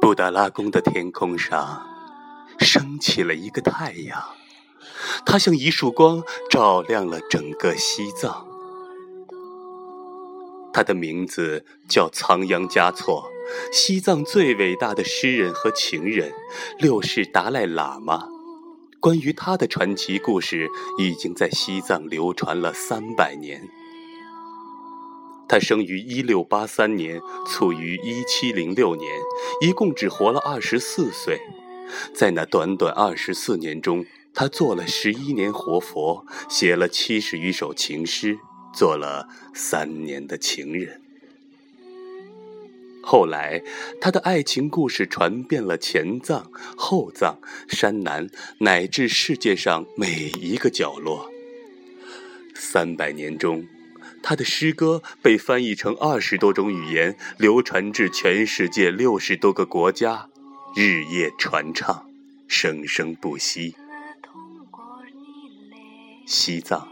布达拉宫的天空上升起了一个太阳，它像一束光，照亮了整个西藏。他的名字叫仓央嘉措，西藏最伟大的诗人和情人，六世达赖喇嘛。关于他的传奇故事，已经在西藏流传了三百年。他生于一六八三年，卒于一七零六年，一共只活了二十四岁。在那短短二十四年中，他做了十一年活佛，写了七十余首情诗，做了三年的情人。后来，他的爱情故事传遍了前藏、后藏、山南，乃至世界上每一个角落。三百年中。他的诗歌被翻译成二十多种语言，流传至全世界六十多个国家，日夜传唱，生生不息。西藏，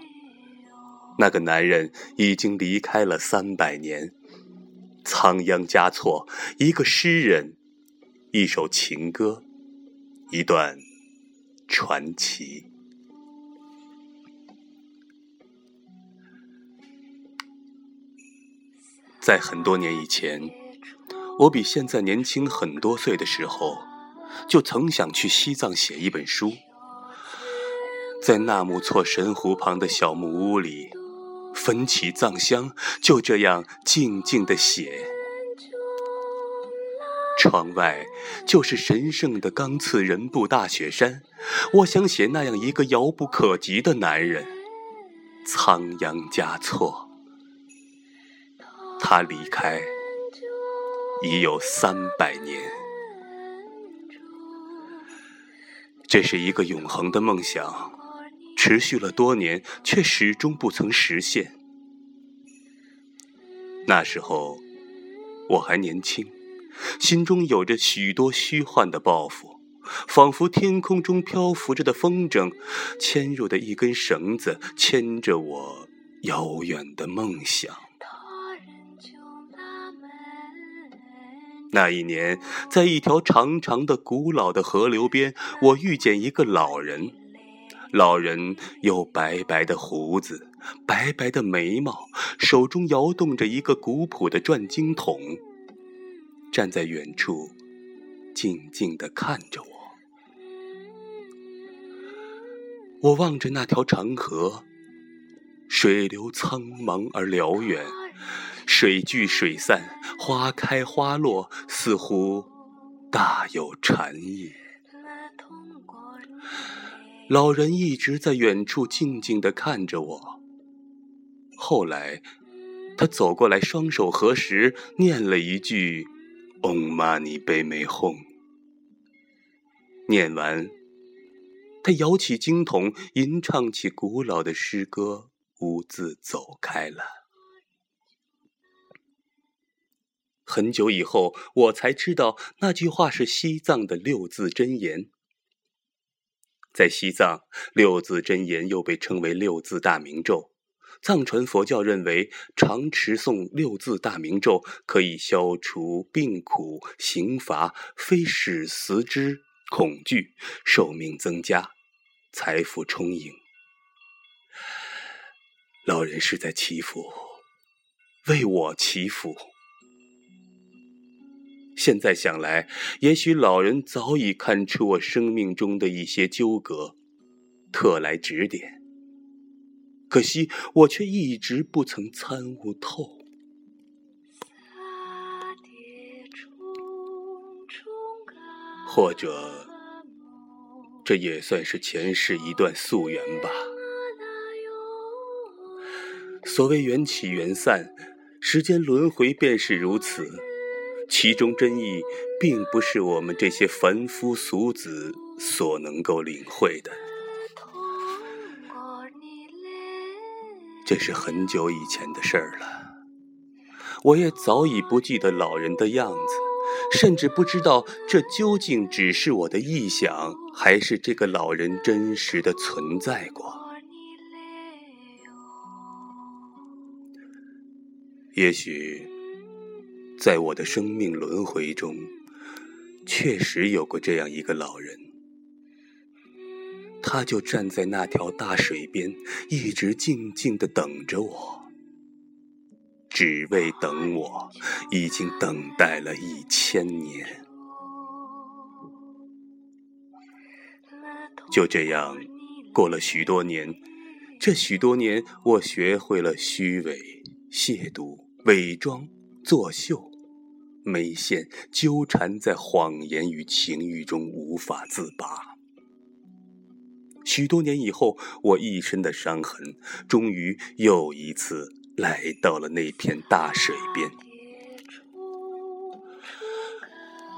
那个男人已经离开了三百年。仓央嘉措，一个诗人，一首情歌，一段传奇。在很多年以前，我比现在年轻很多岁的时候，就曾想去西藏写一本书。在纳木错神湖旁的小木屋里，焚起藏香，就这样静静的写。窗外就是神圣的冈次仁布大雪山，我想写那样一个遥不可及的男人——仓央嘉措。他离开已有三百年，这是一个永恒的梦想，持续了多年，却始终不曾实现。那时候我还年轻，心中有着许多虚幻的抱负，仿佛天空中漂浮着的风筝，牵入的一根绳子，牵着我遥远的梦想。那一年，在一条长长的、古老的河流边，我遇见一个老人。老人有白白的胡子，白白的眉毛，手中摇动着一个古朴的转经筒，站在远处，静静地看着我。我望着那条长河，水流苍茫而辽远。水聚水散，花开花落，似乎大有禅意。老人一直在远处静静地看着我。后来，他走过来，双手合十，念了一句 “Om Mani Padme Hum”。念完，他摇起经筒，吟唱起古老的诗歌，兀自走开了。很久以后，我才知道那句话是西藏的六字真言。在西藏，六字真言又被称为六字大明咒。藏传佛教认为，常持诵六字大明咒可以消除病苦、刑罚、非死死之恐惧，寿命增加，财富充盈。老人是在祈福，为我祈福。现在想来，也许老人早已看出我生命中的一些纠葛，特来指点。可惜我却一直不曾参悟透。或者，这也算是前世一段宿缘吧。所谓缘起缘散，时间轮回便是如此。其中真意，并不是我们这些凡夫俗子所能够领会的。这是很久以前的事儿了。我也早已不记得老人的样子，甚至不知道这究竟只是我的臆想，还是这个老人真实的存在过。也许，在我的生命轮回中，确实有过这样一个老人，他就站在那条大水边，一直静静的等着我。只为等我，已经等待了一千年。就这样，过了许多年，这许多年，我学会了虚伪、亵渎、伪装、作秀，眉线纠缠在谎言与情欲中无法自拔。许多年以后，我一身的伤痕，终于又一次。来到了那片大水边，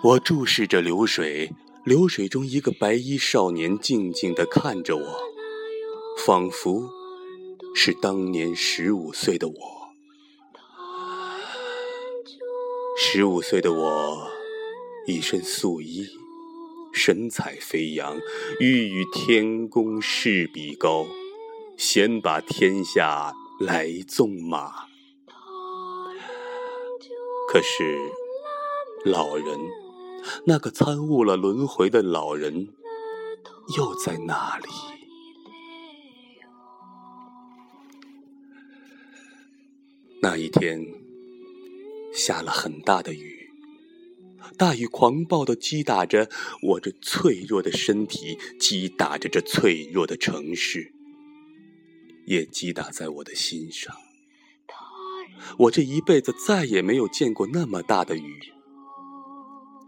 我注视着流水，流水中一个白衣少年静静地看着我，仿佛是当年十五岁的我。十五岁的我，一身素衣，神采飞扬，欲与天公试比高，先把天下。来纵马，可是老人，那个参悟了轮回的老人，又在哪里？那一天下了很大的雨，大雨狂暴的击打着我这脆弱的身体，击打着这脆弱的城市。也击打在我的心上。我这一辈子再也没有见过那么大的雨，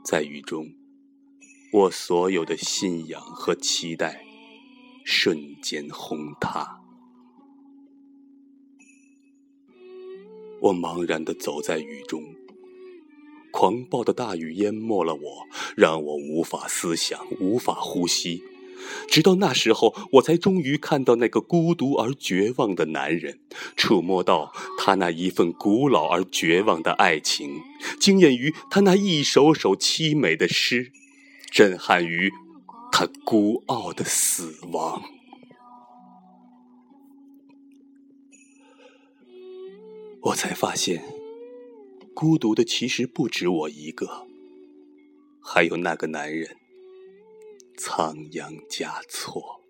在雨中，我所有的信仰和期待瞬间轰塌。我茫然的走在雨中，狂暴的大雨淹没了我，让我无法思想，无法呼吸。直到那时候，我才终于看到那个孤独而绝望的男人，触摸到他那一份古老而绝望的爱情，惊艳于他那一首首凄美的诗，震撼于他孤傲的死亡。我才发现，孤独的其实不止我一个，还有那个男人。仓央嘉措。